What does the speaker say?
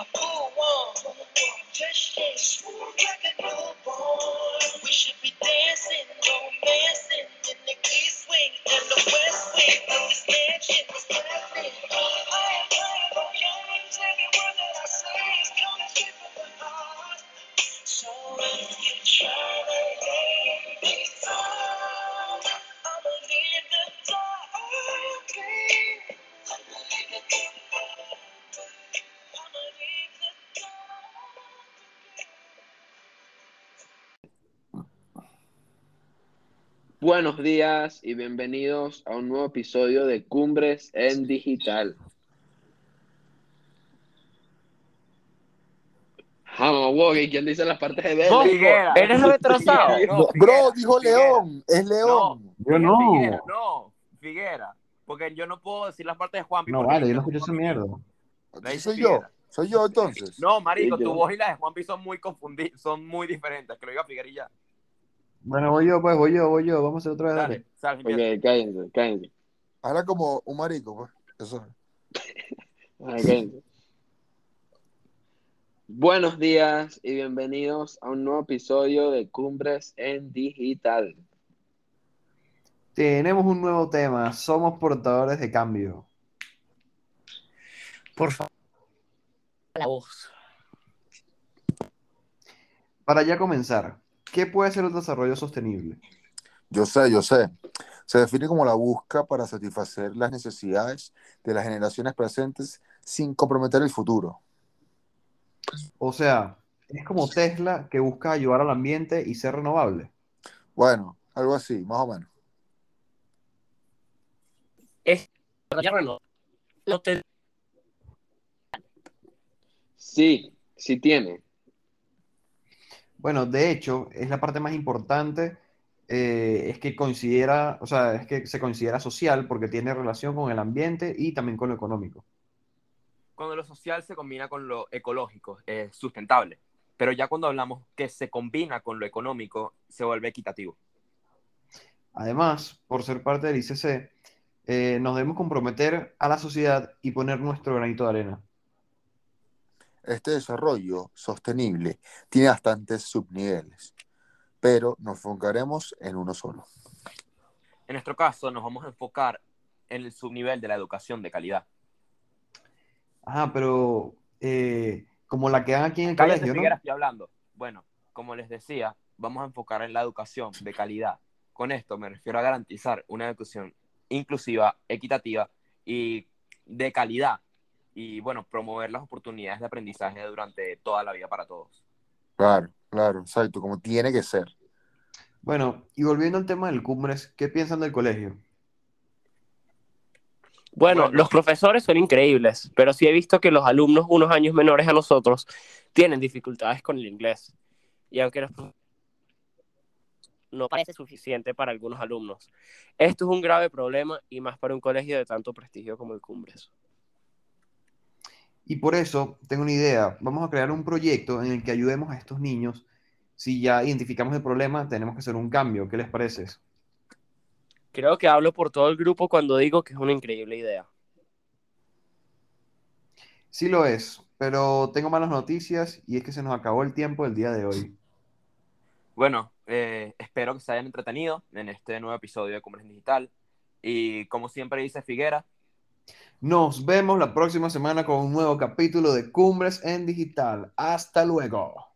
Oh. Buenos días y bienvenidos a un nuevo episodio de Cumbres en Digital. Vamos, Woggy, ¿quién dice las partes de Belly? Figuera. eres No, Bro, dijo Figuera. León, es León. Yo no. Figuera, no, Figuera. Porque yo no puedo decir las partes de Juanpi. No, vale, yo no escucho esa mierda. Soy yo, soy yo entonces. No, marico, Sí, tu voz y la de Juanpi son muy confundidas, son muy diferentes. Que lo diga Figuera y ya. Bueno, voy yo, pues, voy yo, voy yo. Vamos a hacer otra vez. Dale, Dale. sal. Ok, cállense, cállense. Habla como un marico, pues. Eso. Cállense. Buenos días y bienvenidos a un nuevo episodio de Cumbres en Digital. Tenemos un nuevo tema. Somos portadores de cambio. Por favor. La voz. Para ya comenzar, ¿qué puede ser el desarrollo sostenible? Yo sé, yo sé. Se define como la busca para satisfacer las necesidades de las generaciones presentes sin comprometer el futuro. O sea, es como Tesla que busca ayudar al ambiente y ser renovable. Bueno, algo así, más o menos. No te... Sí, sí tiene. Bueno, de hecho, es la parte más importante. eh, es que considera, o sea, es que se considera social porque tiene relación con el ambiente y también con lo económico. Cuando lo social se combina con lo ecológico, es sustentable. Pero ya cuando hablamos que se combina con lo económico, se vuelve equitativo. Además, por ser parte del ICC, eh, nos debemos comprometer a la sociedad y poner nuestro granito de arena. Este desarrollo sostenible tiene bastantes subniveles, pero nos enfocaremos en uno solo. En nuestro caso, nos vamos a enfocar en el subnivel de la educación de calidad. Ajá, pero eh, como la que dan aquí en el Cállate, colegio, ¿no? Estoy hablando. Bueno, como les decía, vamos a enfocar en la educación de calidad. Con esto me refiero a garantizar una educación inclusiva, equitativa y de calidad. Y bueno, promover las oportunidades de aprendizaje durante toda la vida para todos. Claro, claro, exacto, como tiene que ser. Bueno, y volviendo al tema del Cumbres, ¿qué piensan del colegio? Bueno, Bueno. los profesores son increíbles, pero sí he visto que los alumnos unos años menores a nosotros tienen dificultades con el inglés. Y aunque los no parece suficiente para algunos alumnos. Esto es un grave problema y más para un colegio de tanto prestigio como el Cumbres. Y por eso tengo una idea. Vamos a crear un proyecto en el que ayudemos a estos niños. Si ya identificamos el problema, tenemos que hacer un cambio. ¿Qué les parece? Creo que hablo por todo el grupo cuando digo que es una increíble idea. Sí lo es, pero tengo malas noticias y es que se nos acabó el tiempo del día de hoy. Bueno, eh, espero que se hayan entretenido en este nuevo episodio de Cumbres Digital. Y como siempre dice Figuera, Nos vemos la próxima semana con un nuevo capítulo de Cumbres en Digital. Hasta luego.